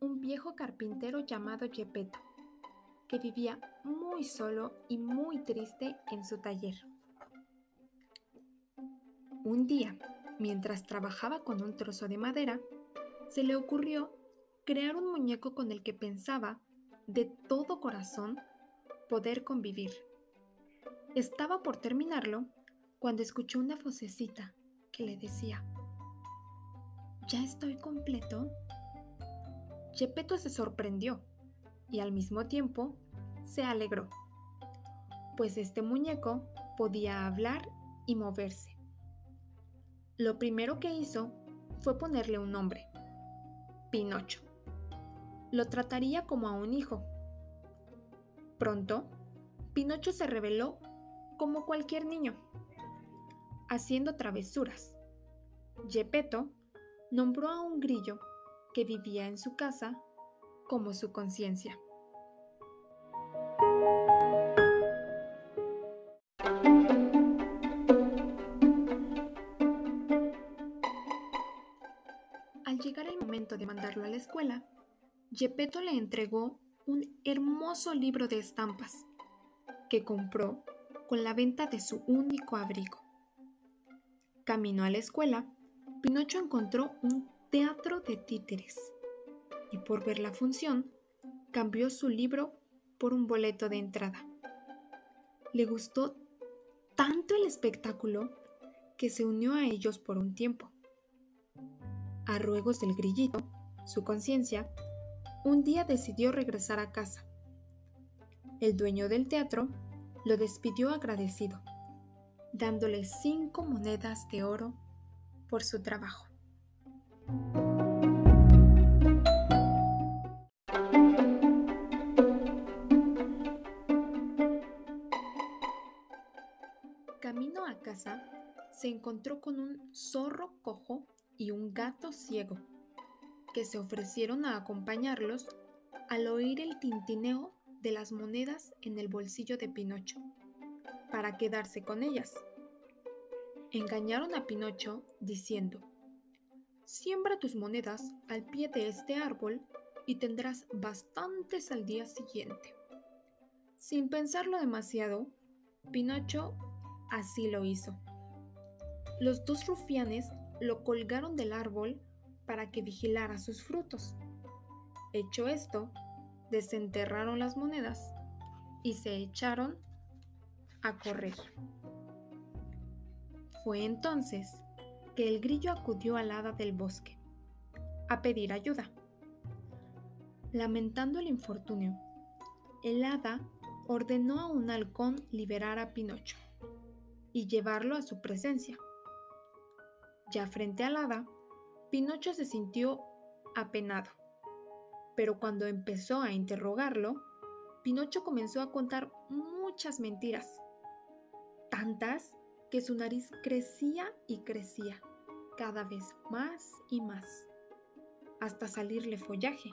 un viejo carpintero llamado Gepetto, que vivía muy solo y muy triste en su taller. Un día, mientras trabajaba con un trozo de madera, se le ocurrió crear un muñeco con el que pensaba de todo corazón poder convivir. Estaba por terminarlo cuando escuchó una vocecita que le decía, ¿Ya estoy completo? Gepetto se sorprendió y al mismo tiempo se alegró, pues este muñeco podía hablar y moverse. Lo primero que hizo fue ponerle un nombre, Pinocho. Lo trataría como a un hijo. Pronto, Pinocho se reveló como cualquier niño, haciendo travesuras. Gepetto nombró a un grillo que vivía en su casa como su conciencia. Al llegar el momento de mandarlo a la escuela, Gepetto le entregó un hermoso libro de estampas que compró con la venta de su único abrigo. Camino a la escuela, Pinocho encontró un teatro de títeres y por ver la función cambió su libro por un boleto de entrada. Le gustó tanto el espectáculo que se unió a ellos por un tiempo. A ruegos del grillito, su conciencia, un día decidió regresar a casa. El dueño del teatro lo despidió agradecido, dándole cinco monedas de oro por su trabajo. Camino a casa, se encontró con un zorro cojo y un gato ciego, que se ofrecieron a acompañarlos al oír el tintineo de las monedas en el bolsillo de Pinocho, para quedarse con ellas. Engañaron a Pinocho diciendo, Siembra tus monedas al pie de este árbol y tendrás bastantes al día siguiente. Sin pensarlo demasiado, Pinocho así lo hizo. Los dos rufianes lo colgaron del árbol para que vigilara sus frutos. Hecho esto, desenterraron las monedas y se echaron a correr. Fue entonces que el grillo acudió al hada del bosque a pedir ayuda. Lamentando el infortunio, el hada ordenó a un halcón liberar a Pinocho y llevarlo a su presencia. Ya frente al hada, Pinocho se sintió apenado, pero cuando empezó a interrogarlo, Pinocho comenzó a contar muchas mentiras, tantas que su nariz crecía y crecía, cada vez más y más, hasta salirle follaje,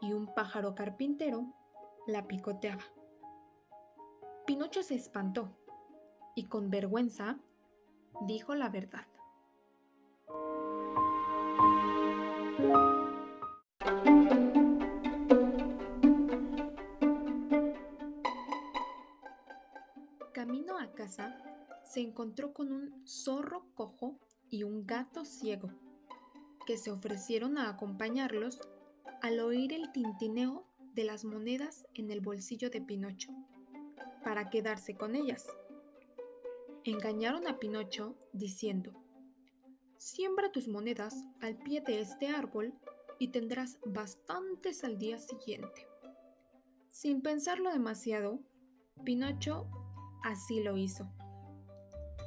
y un pájaro carpintero la picoteaba. Pinocho se espantó y con vergüenza dijo la verdad. Camino a casa, se encontró con un zorro cojo y un gato ciego, que se ofrecieron a acompañarlos al oír el tintineo de las monedas en el bolsillo de Pinocho, para quedarse con ellas. Engañaron a Pinocho diciendo, Siembra tus monedas al pie de este árbol y tendrás bastantes al día siguiente. Sin pensarlo demasiado, Pinocho así lo hizo.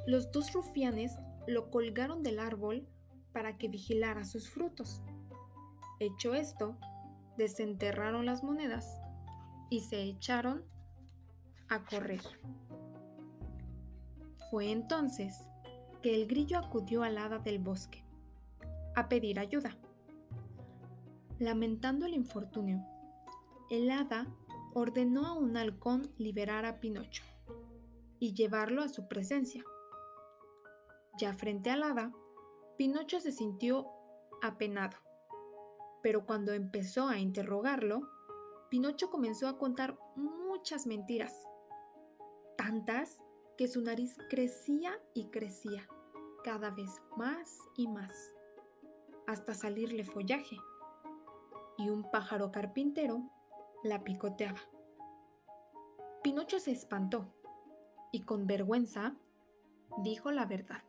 Los dos rufianes lo colgaron del árbol para que vigilara sus frutos. Hecho esto, desenterraron las monedas y se echaron a correr. Fue entonces que el grillo acudió al hada del bosque a pedir ayuda. Lamentando el infortunio, el hada ordenó a un halcón liberar a Pinocho y llevarlo a su presencia. Ya frente al hada, Pinocho se sintió apenado, Pero cuando empezó a interrogarlo, Pinocho comenzó a contar muchas mentiras, tantas que su nariz crecía y crecía, cada vez más y más, hasta salirle follaje. Y un pájaro carpintero la picoteaba. Pinocho se espantó y con vergüenza dijo la verdad.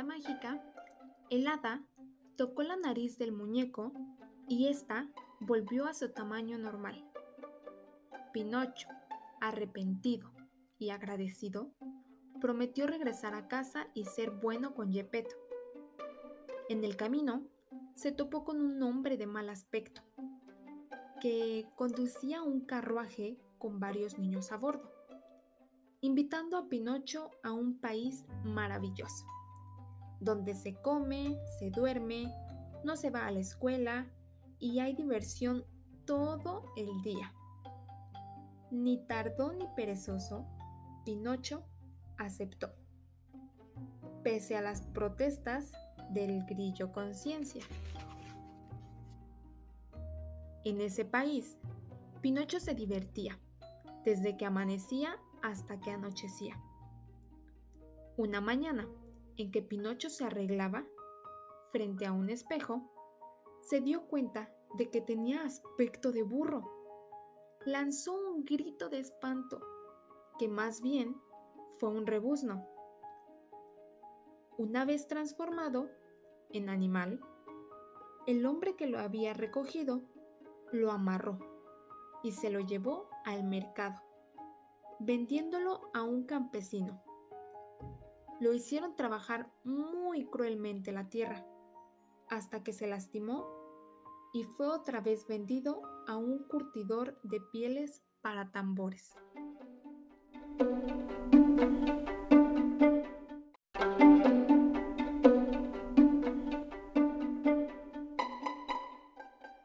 Mágica, el hada tocó la nariz del muñeco y ésta volvió a su tamaño normal. Pinocho, arrepentido y agradecido, prometió regresar a casa y ser bueno con Gepetto. En el camino, se topó con un hombre de mal aspecto, que conducía un carruaje con varios niños a bordo invitando a Pinocho a un país maravilloso, donde se come, se duerme, no se va a la escuela y hay diversión todo el día. Ni tardó ni perezoso, Pinocho aceptó, pese a las protestas del grillo conciencia. En ese país, Pinocho se divertía desde que amanecía hasta que anochecía. Una mañana, en que Pinocho se arreglaba, frente a un espejo, se dio cuenta de que tenía aspecto de burro. Lanzó un grito de espanto, que más bien fue un rebuzno. Una vez transformado en animal, el hombre que lo había recogido lo amarró y se lo llevó al mercado vendiéndolo a un campesino. Lo hicieron trabajar muy cruelmente la tierra, hasta que se lastimó y fue otra vez vendido a un curtidor de pieles para tambores.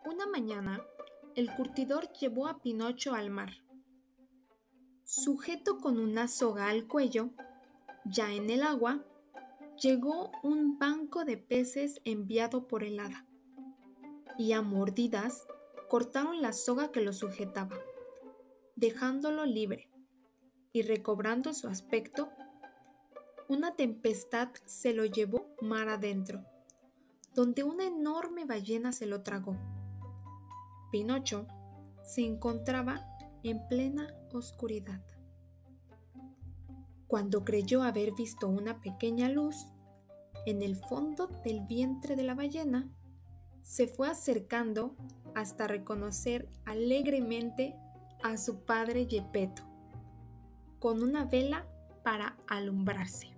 Una mañana, el curtidor llevó a Pinocho al mar Sujeto con una soga al cuello, ya en el agua, llegó un banco de peces enviado por el hada, y a mordidas cortaron la soga que lo sujetaba, dejándolo libre, y recobrando su aspecto, una tempestad se lo llevó mar adentro, donde una enorme ballena se lo tragó. Pinocho se encontraba en plena oscuridad. Cuando creyó haber visto una pequeña luz en el fondo del vientre de la ballena, se fue acercando hasta reconocer alegremente a su padre Yepeto, con una vela para alumbrarse.